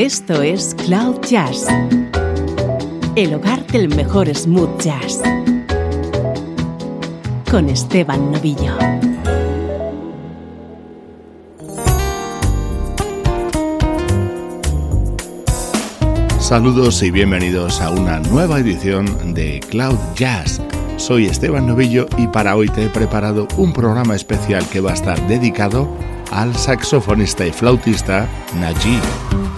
Esto es Cloud Jazz, el hogar del mejor smooth jazz, con Esteban Novillo. Saludos y bienvenidos a una nueva edición de Cloud Jazz. Soy Esteban Novillo y para hoy te he preparado un programa especial que va a estar dedicado al saxofonista y flautista Najee.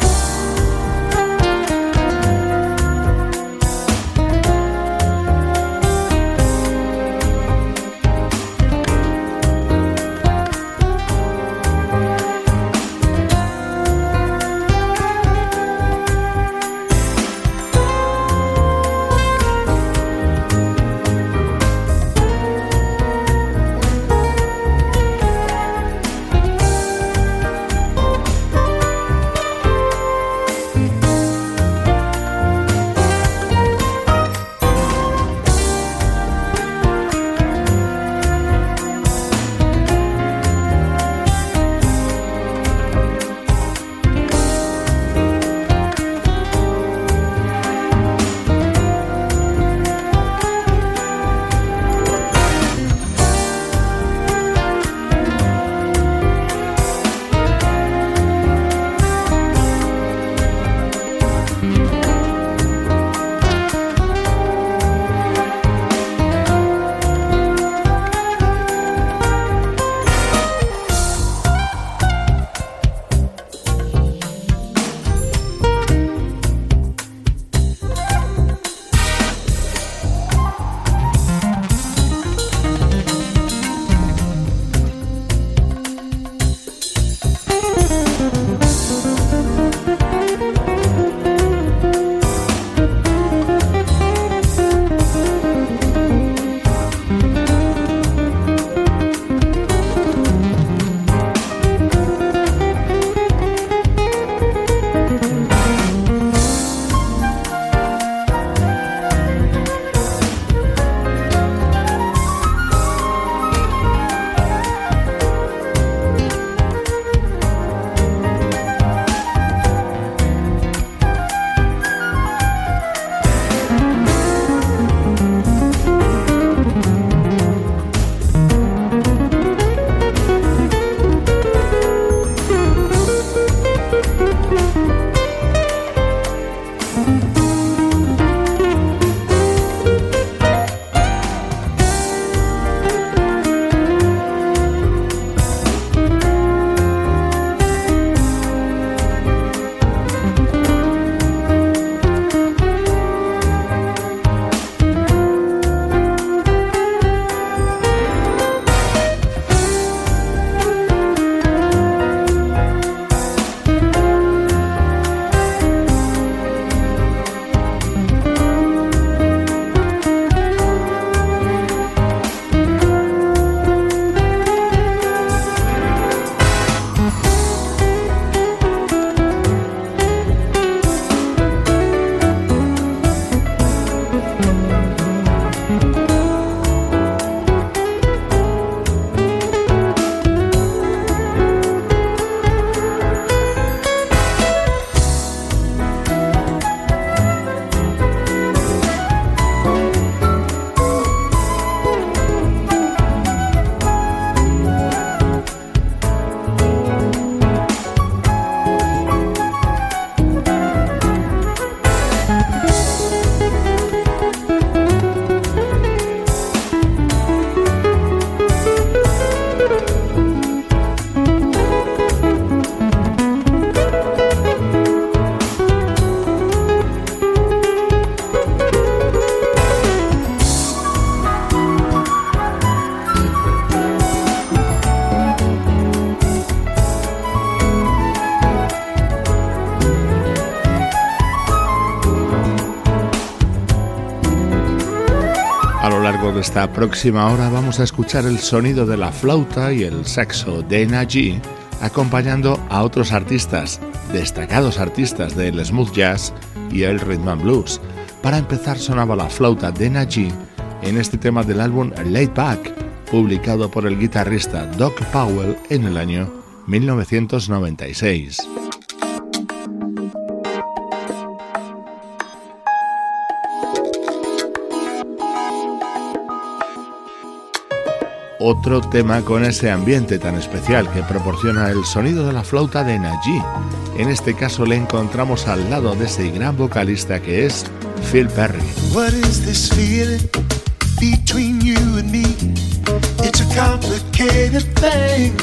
Esta próxima hora vamos a escuchar el sonido de la flauta y el saxo de Najee acompañando a otros artistas, destacados artistas del smooth jazz y el rhythm and blues. Para empezar sonaba la flauta de Najee en este tema del álbum Laid Back, publicado por el guitarrista Doc Powell en el año 1996. Otro tema con ese ambiente tan especial que proporciona el sonido de la flauta de Najee. En este caso le encontramos al lado de ese gran vocalista que es Phil Perry. What is this feeling between you and me? It's a complicated thing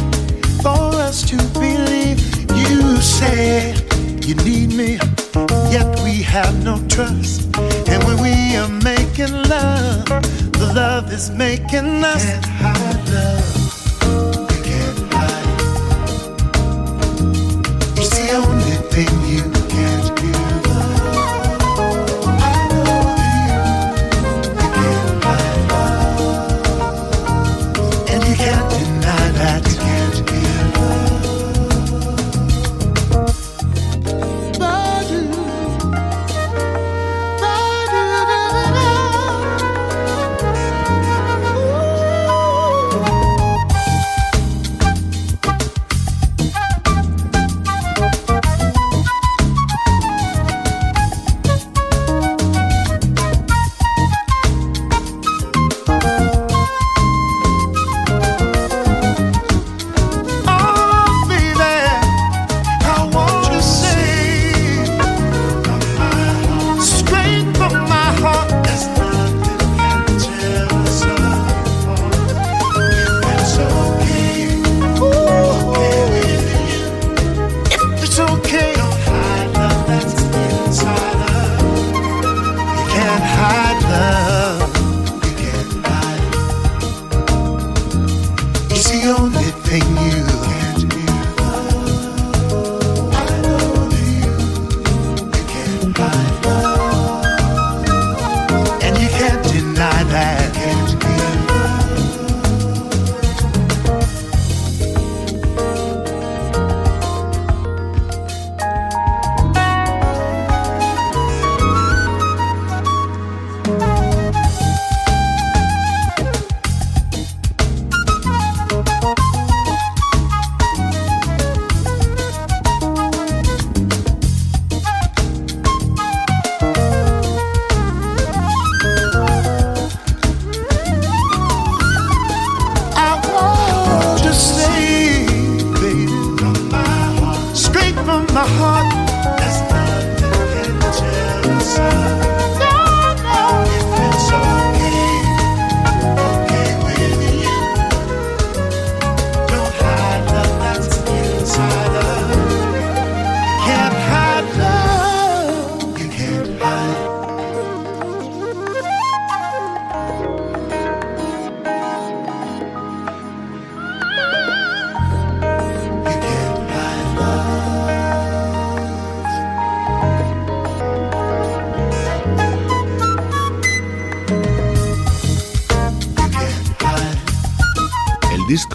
for us to believe. You say you need me, yet we have no trust. And when we are making love, the love is making us. Can't hide love.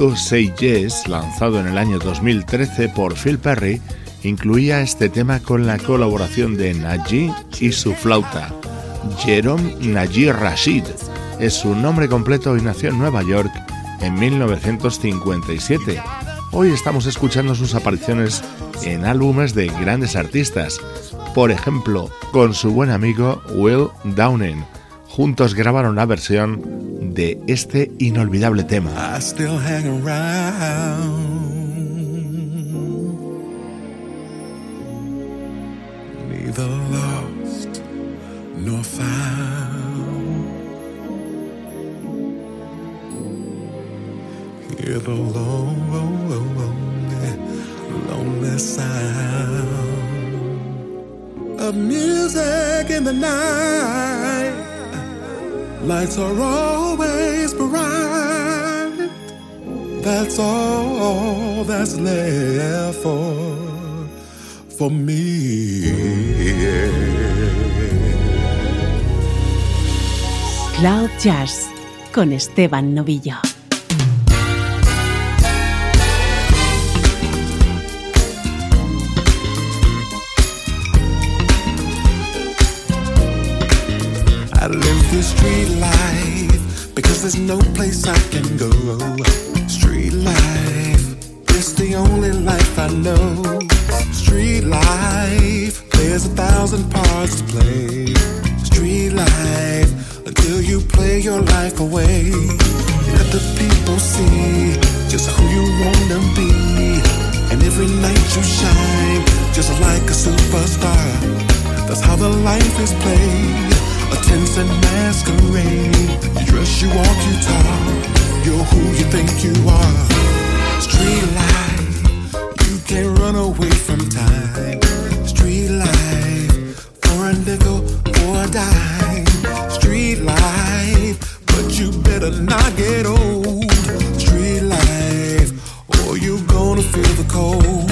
Disco Say Yes, lanzado en el año 2013 por Phil Perry, incluía este tema con la colaboración de Najee y su flauta. Jerome Najee Rashid es su nombre completo y nació en Nueva York en 1957. Hoy estamos escuchando sus apariciones en álbumes de grandes artistas, por ejemplo, con su buen amigo Will Downing. Juntos grabaron la versión de este inolvidable tema. I still hang around. Neither lost nor found. Hear the Jazz con Esteban Novillo. I live this street life because there's no place I can go. Street life, it's the only life I know. Street life, there's a thousand parts to play. Street life, until you play your life away. Let the people see just who you wanna be. And every night you shine just like a superstar. That's how the life is played. A tense and masquerade. You dress, you walk, you talk. You're who you think you are. Street life, you can't run away from time. Street life, for a nickel, for a dime. Street life, but you better not get old. Street life, or you're gonna feel the cold.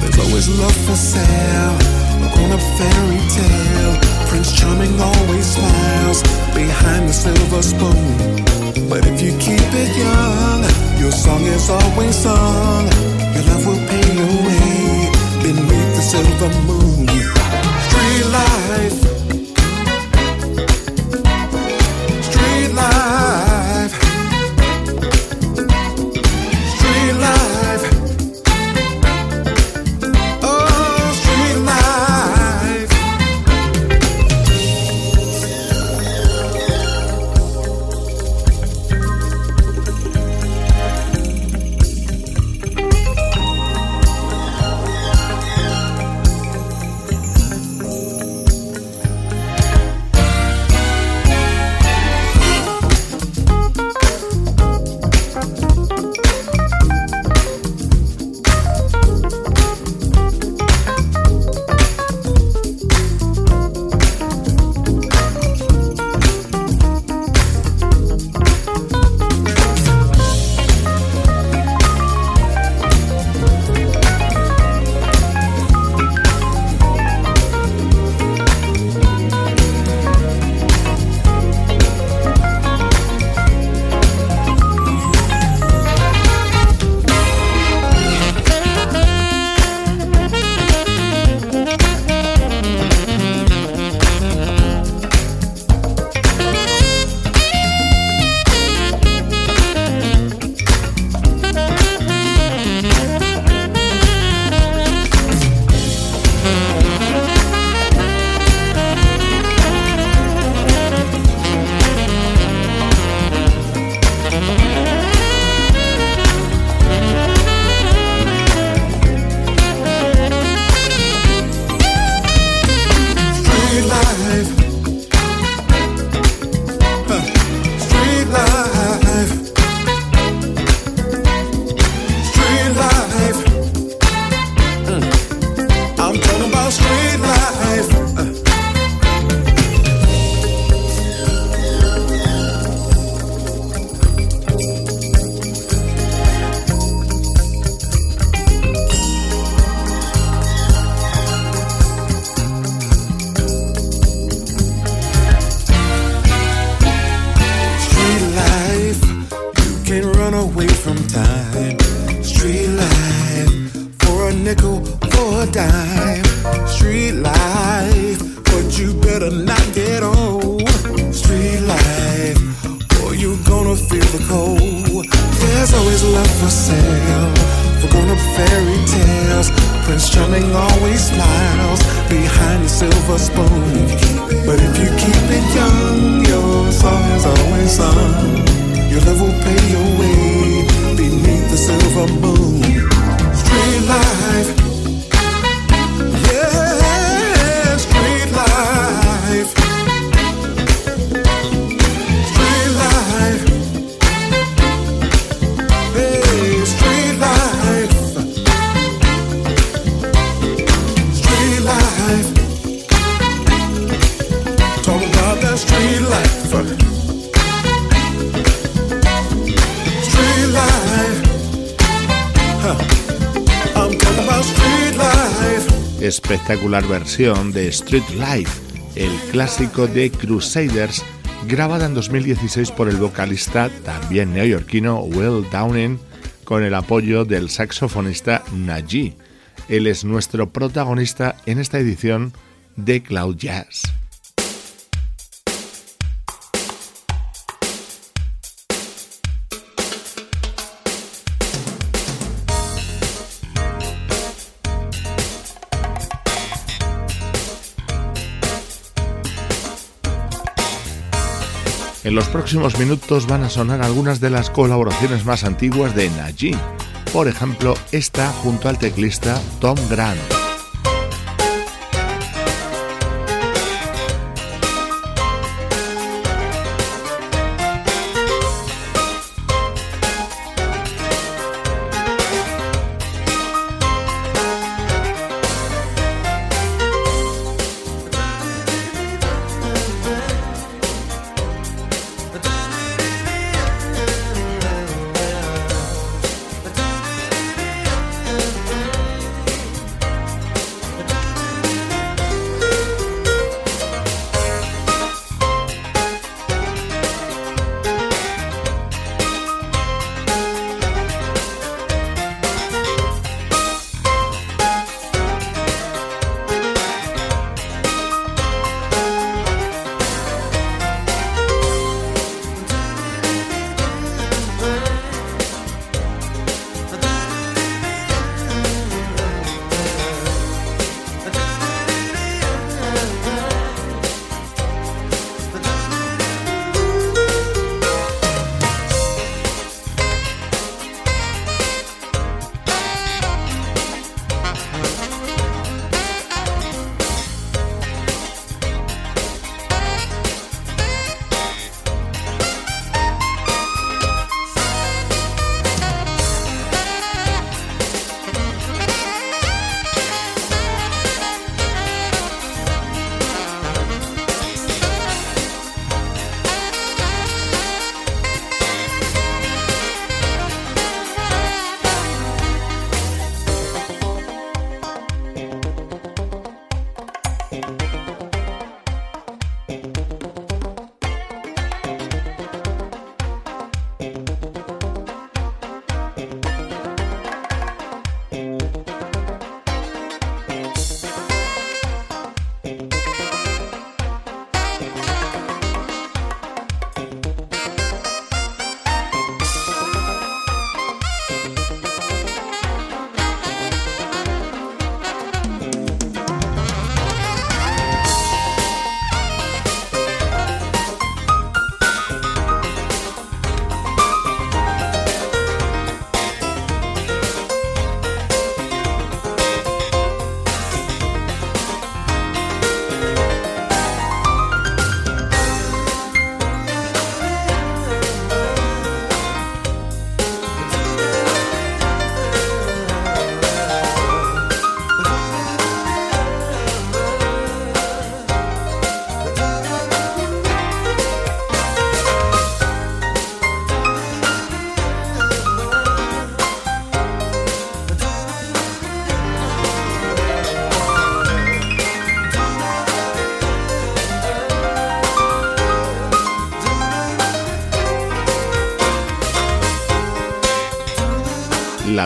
There's always love for sale, a grown-up fairy tale. Prince Charming always smiles behind the silver spoon. But if you keep it young, your song is always sung. Your love will pay your way beneath the silver moon. Street life. For a dime. Street life, but you better not get old. Street life, or you gonna feel the cold. There's always love for sale, for grown-up fairy tales. Prince Charming always smiles behind the silver spoon. But if you keep it young, your song is always sung. Your love will pay your way beneath the silver moon. Street life. Espectacular versión de Street Life, el clásico de Crusaders, grabada en 2016 por el vocalista también neoyorquino Will Downing, con el apoyo del saxofonista Najee. Él es nuestro protagonista en esta edición de Cloud Jazz. En los próximos minutos van a sonar algunas de las colaboraciones más antiguas de Naji, por ejemplo esta junto al teclista Tom Grant.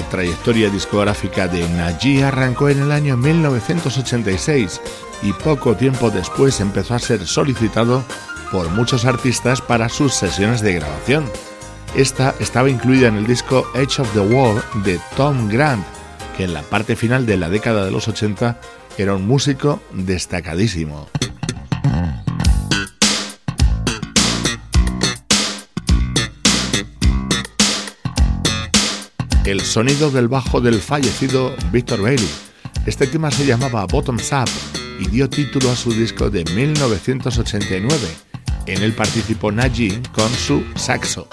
La trayectoria discográfica de Naji arrancó en el año 1986 y poco tiempo después empezó a ser solicitado por muchos artistas para sus sesiones de grabación. Esta estaba incluida en el disco Edge of the World de Tom Grant, que en la parte final de la década de los 80 era un músico destacadísimo. El sonido del bajo del fallecido Victor Bailey. Este tema se llamaba Bottoms Up y dio título a su disco de 1989. En él participó Najee con su saxo.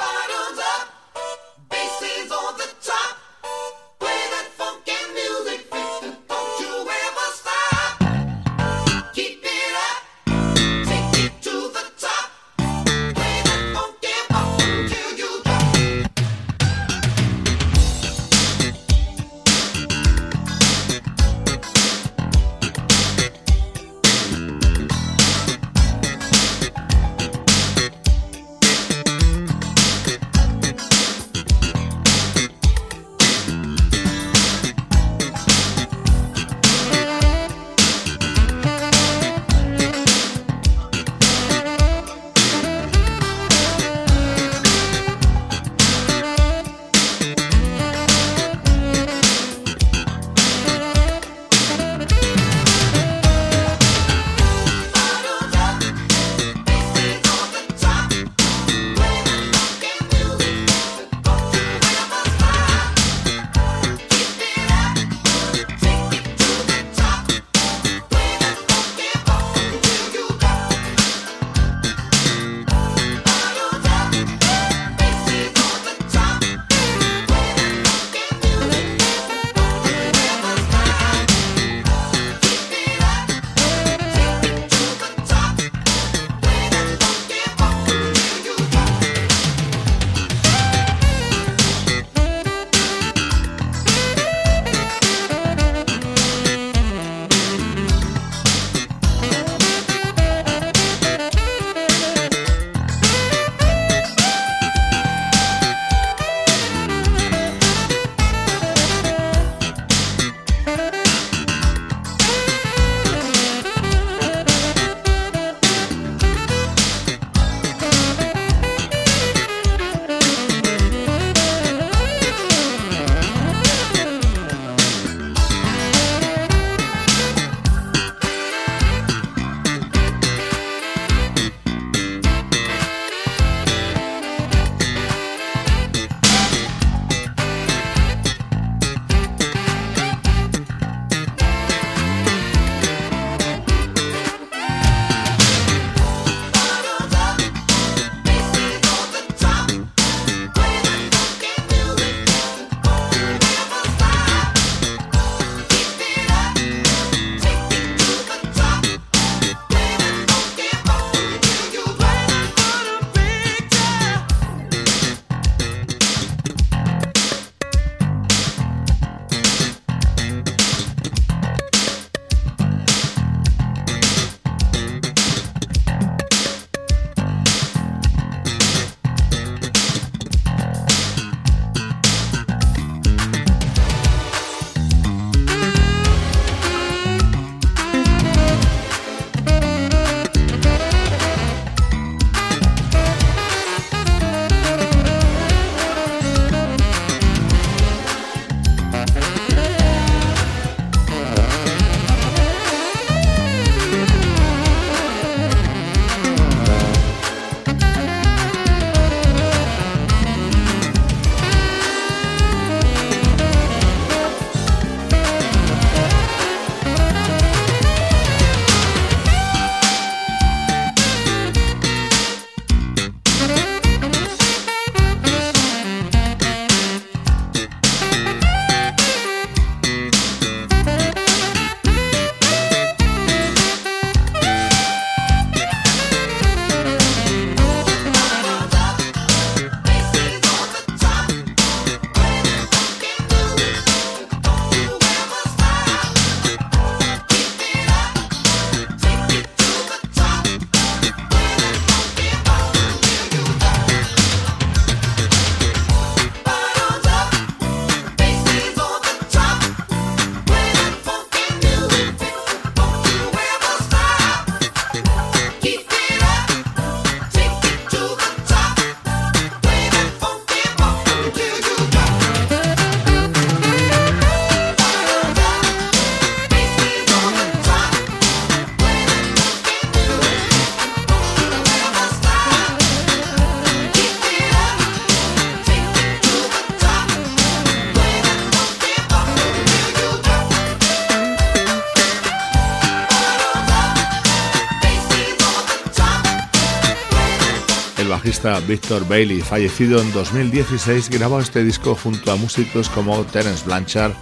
Victor Bailey, fallecido en 2016, grabó este disco junto a músicos como Terence Blanchard,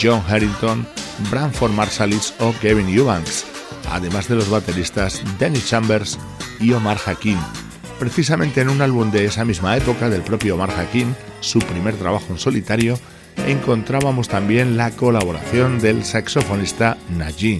John Harrington, Branford Marsalis o Kevin Eubanks, además de los bateristas Danny Chambers y Omar Hakim. Precisamente en un álbum de esa misma época del propio Omar Hakim, su primer trabajo en solitario, encontrábamos también la colaboración del saxofonista Najee.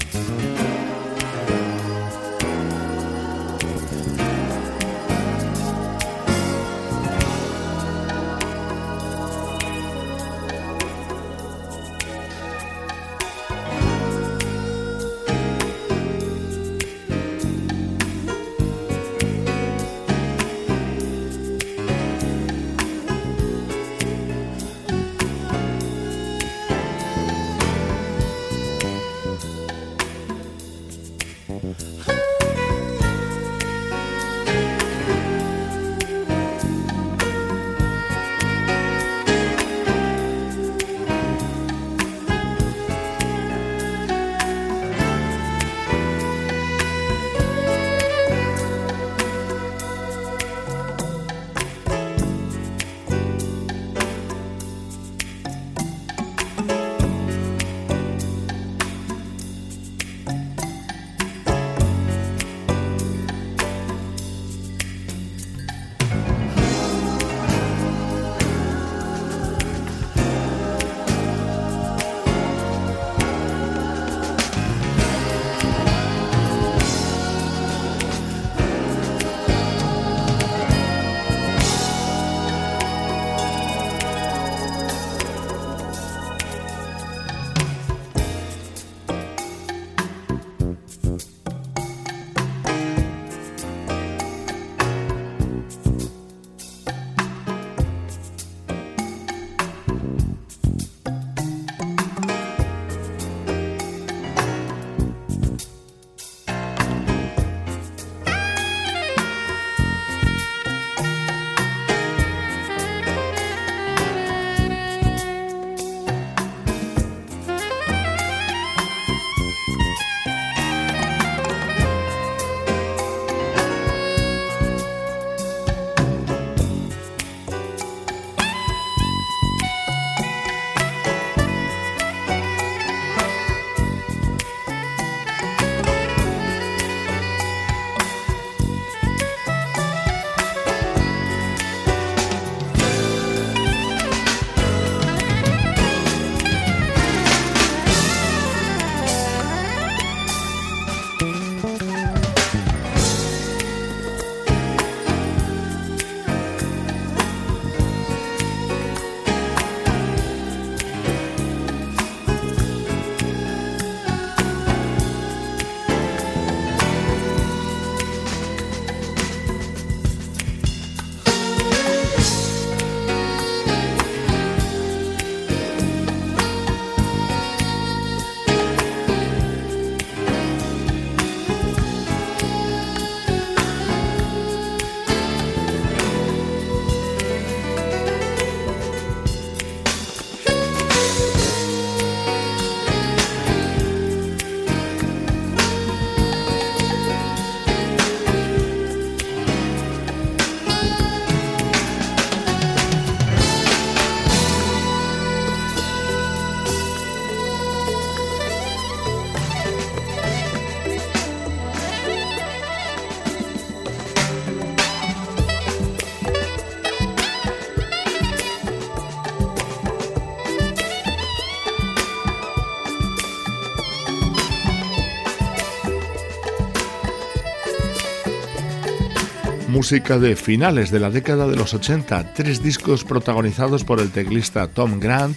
Música de finales de la década de los 80, tres discos protagonizados por el teclista Tom Grant,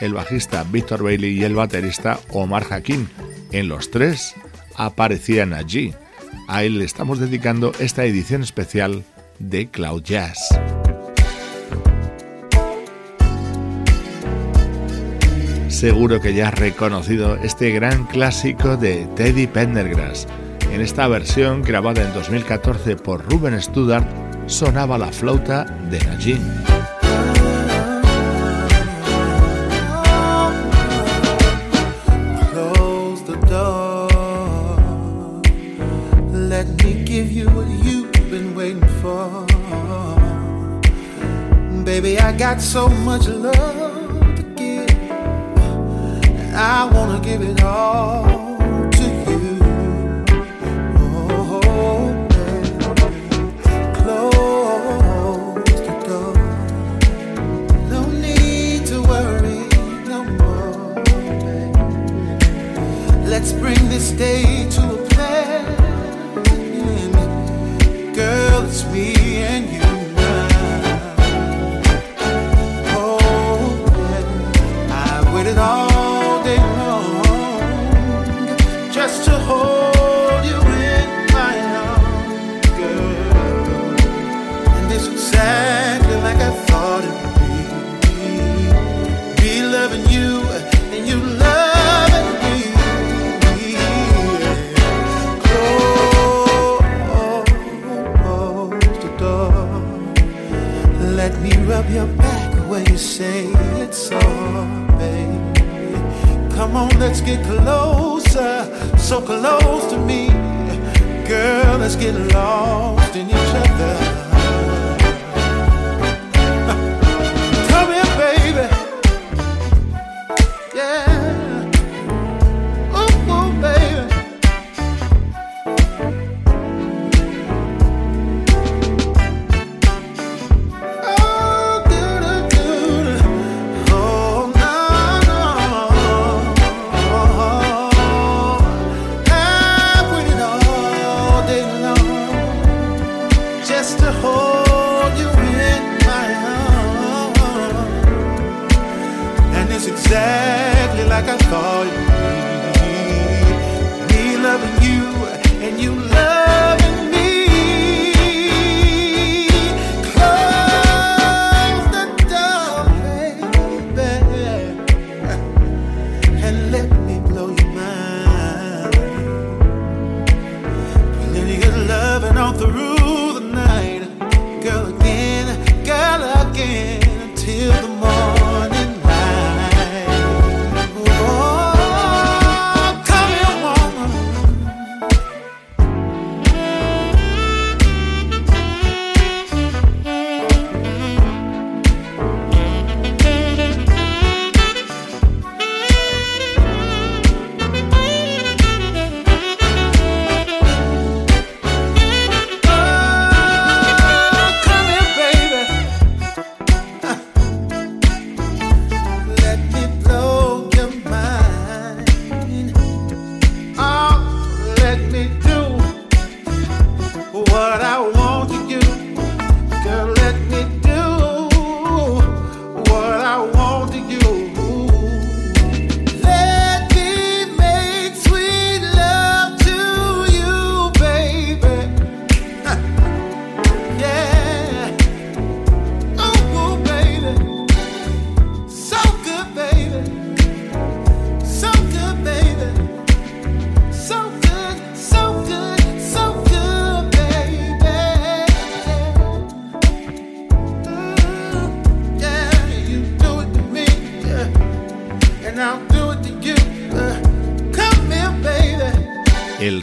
el bajista Victor Bailey y el baterista Omar Hakim. En los tres aparecían allí. A él le estamos dedicando esta edición especial de Cloud Jazz. Seguro que ya has reconocido este gran clásico de Teddy Pendergrass en esta versión, grabada en 2014 por Ruben Studdard, sonaba la flauta de been waiting for. got so much love to give, I wanna give it all day say it's all. Come on, let's get closer, so close to me. Girl, let's get lost in each other. exactly like I thought it would be. Me loving you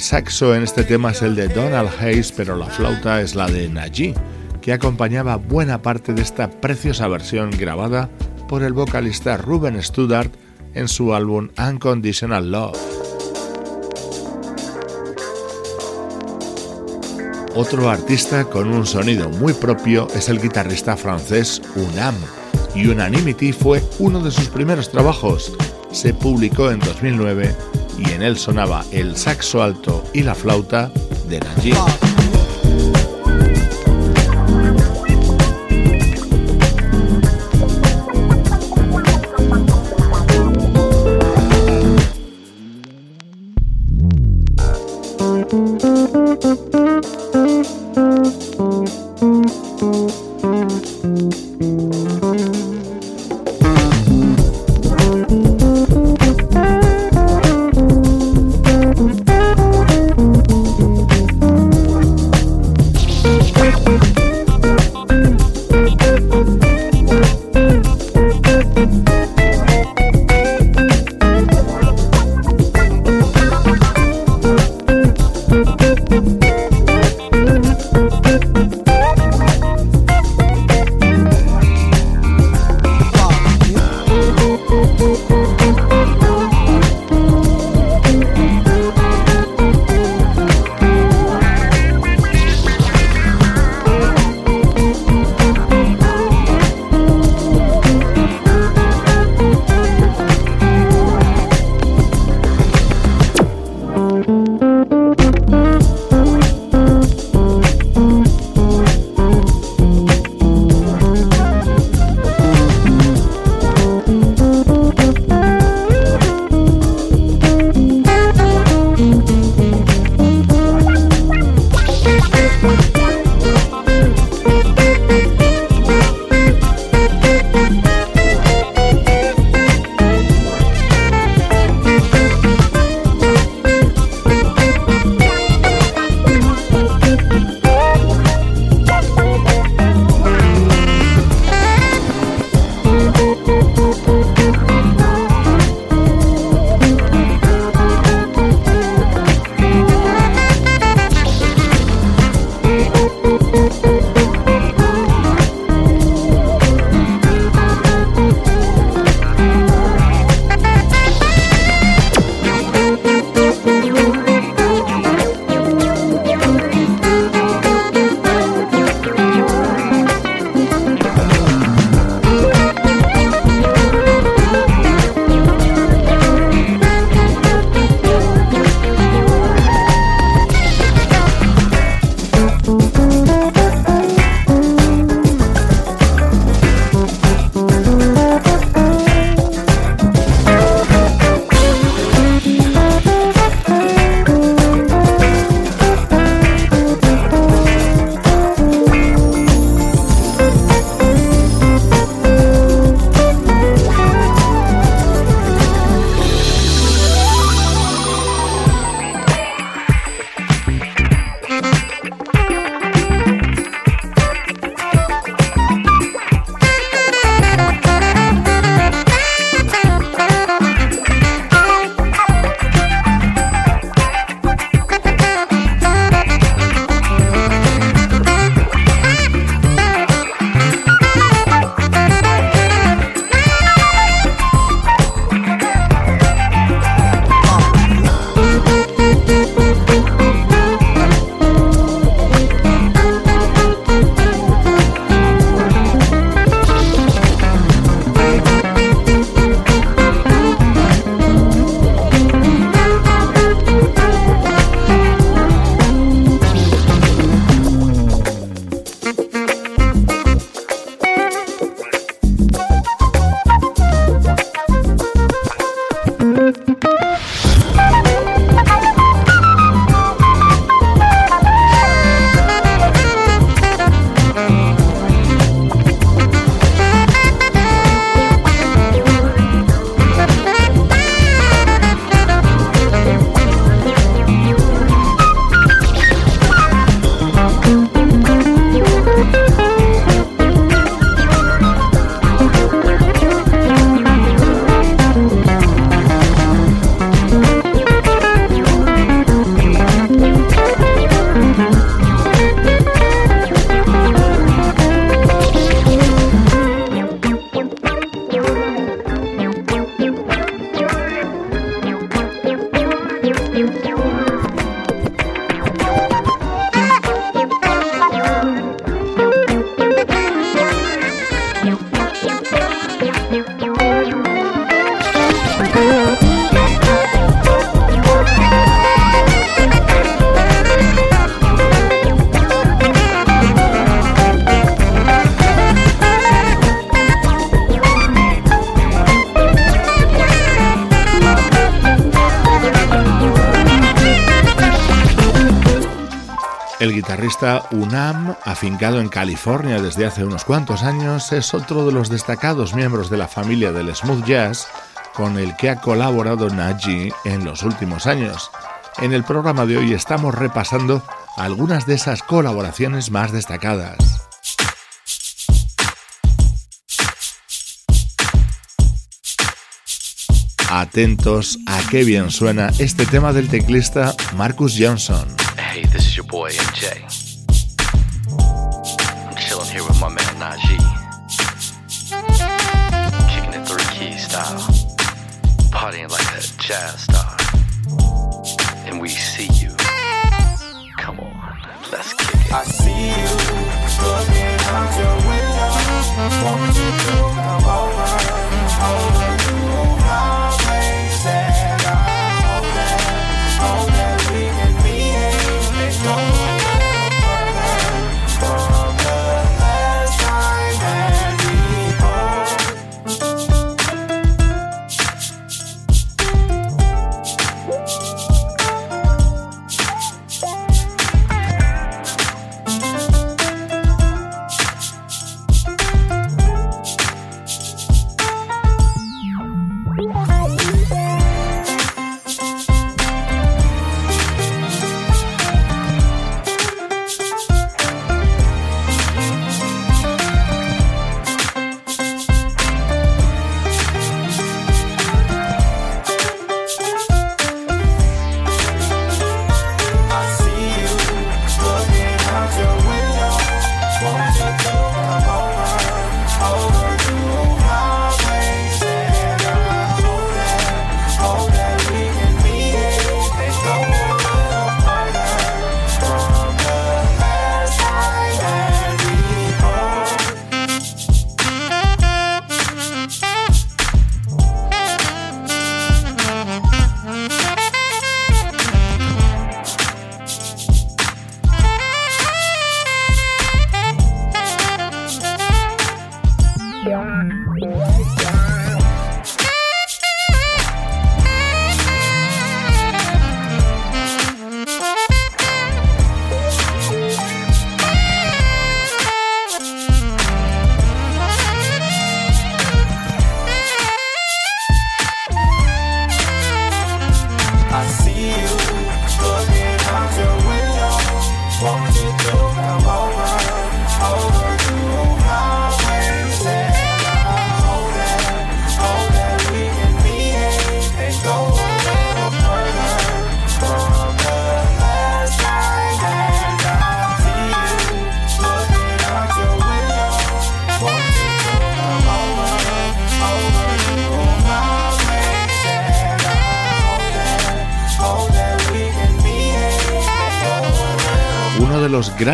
saxo en este tema es el de Donald Hayes, pero la flauta es la de Najee, que acompañaba buena parte de esta preciosa versión grabada por el vocalista Ruben Studdard en su álbum Unconditional Love. Otro artista con un sonido muy propio es el guitarrista francés Unam. Unanimity fue uno de sus primeros trabajos. Se publicó en 2009 y en él sonaba el saxo alto y la flauta de Najee. Guitarrista Unam, afincado en California desde hace unos cuantos años, es otro de los destacados miembros de la familia del smooth jazz con el que ha colaborado Naji en los últimos años. En el programa de hoy estamos repasando algunas de esas colaboraciones más destacadas. Atentos a qué bien suena este tema del teclista Marcus Johnson. Hey, this is your boy MJ. Partying like a jazz star. And we see you. Come on, let's kick it. I see you looking out your window. Over, over?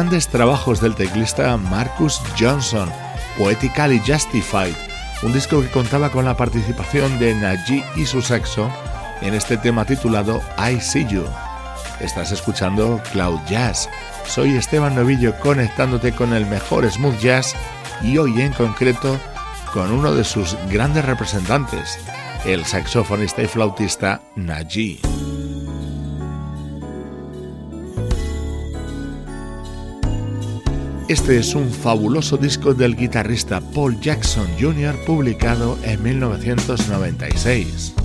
Grandes trabajos del teclista Marcus Johnson, Poetically Justified, un disco que contaba con la participación de Najee y su sexo en este tema titulado I See You. Estás escuchando Cloud Jazz. Soy Esteban Novillo conectándote con el mejor smooth jazz y hoy en concreto con uno de sus grandes representantes, el saxofonista y flautista Najee. Este es un fabuloso disco del guitarrista Paul Jackson Jr. publicado en 1996.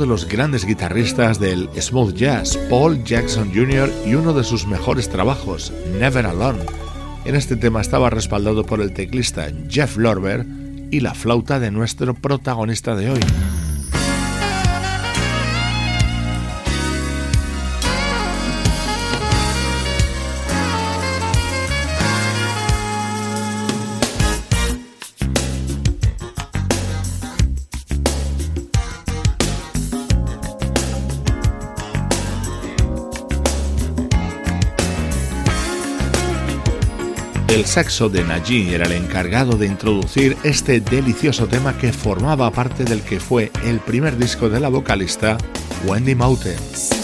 De los grandes guitarristas del smooth jazz, Paul Jackson Jr., y uno de sus mejores trabajos, Never Alone. En este tema estaba respaldado por el teclista Jeff Lorber y la flauta de nuestro protagonista de hoy. Saxo de Najee era el encargado de introducir este delicioso tema que formaba parte del que fue el primer disco de la vocalista Wendy Mountain.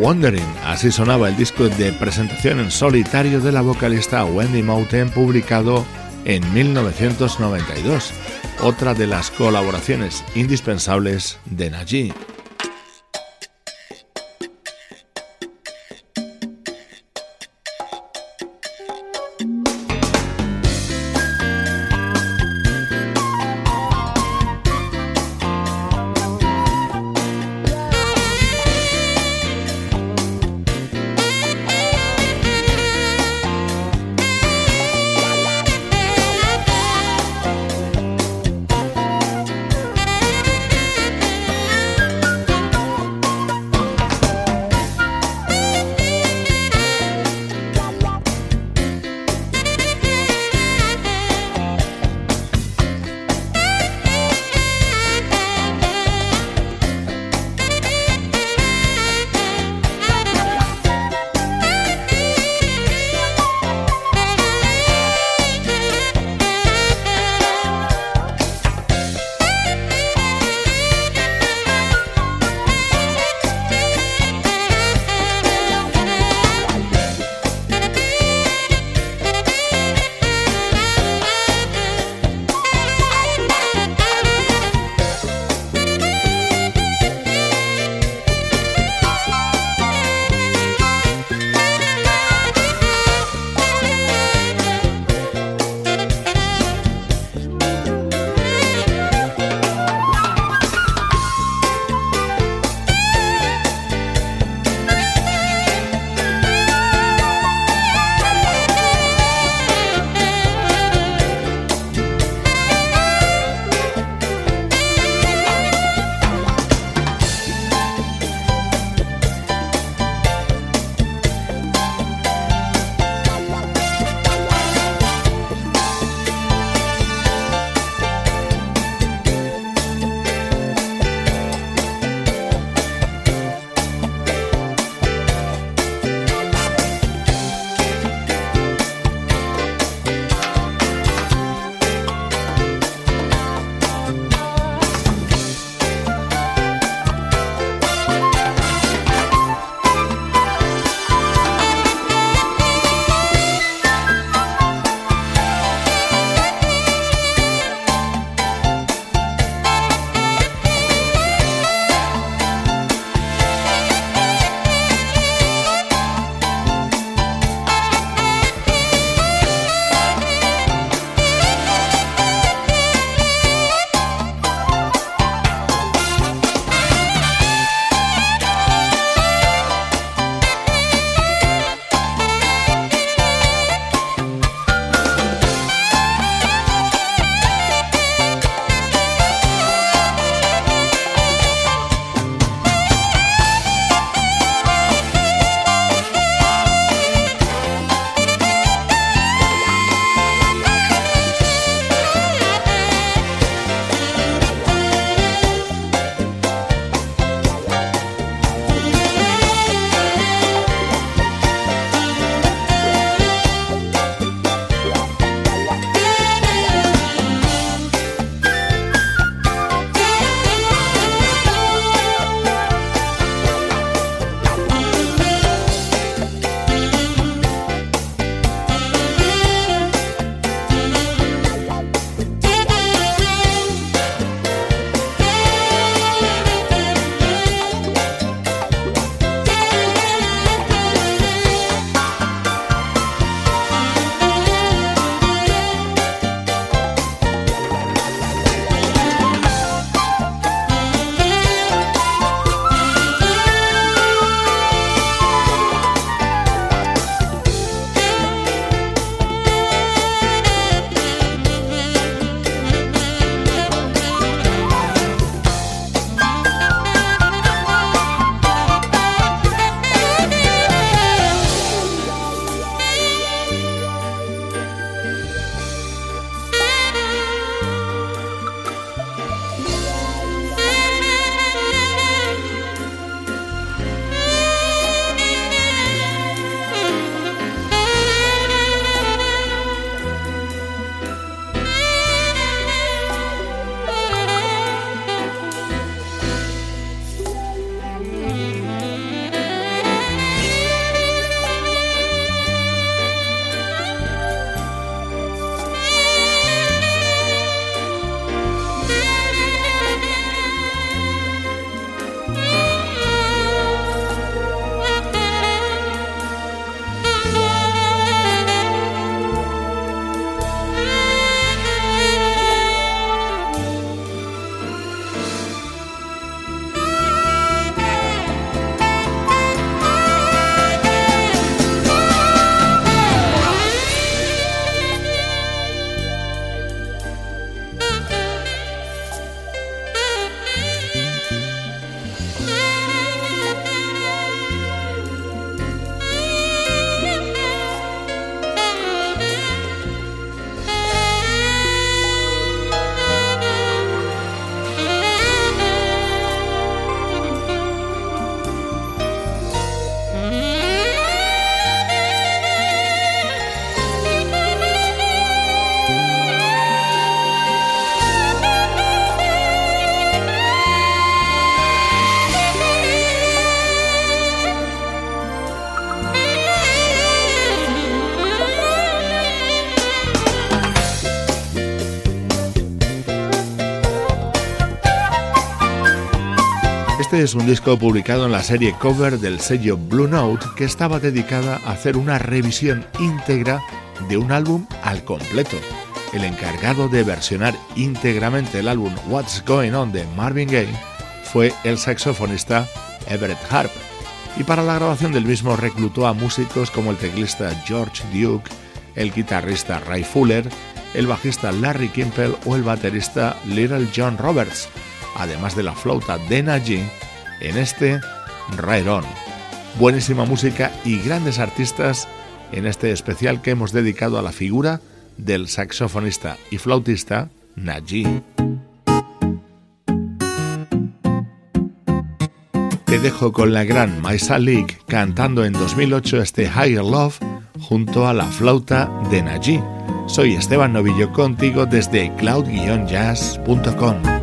Wondering. Así sonaba el disco de presentación en solitario de la vocalista Wendy Mountain publicado en 1992, otra de las colaboraciones indispensables de Najee. Es un disco publicado en la serie cover del sello Blue Note que estaba dedicada a hacer una revisión íntegra de un álbum al completo. El encargado de versionar íntegramente el álbum What's Going On de Marvin Gaye fue el saxofonista Everett Harp, y para la grabación del mismo reclutó a músicos como el teclista George Duke, el guitarrista Ray Fuller, el bajista Larry Kimpel o el baterista Little John Roberts, además de la flauta de G en este Right On. Buenísima música y grandes artistas en este especial que hemos dedicado a la figura del saxofonista y flautista Najee. Te dejo con la gran Maisa League cantando en 2008 este Higher Love junto a la flauta de Najee. Soy Esteban Novillo contigo desde cloud-jazz.com.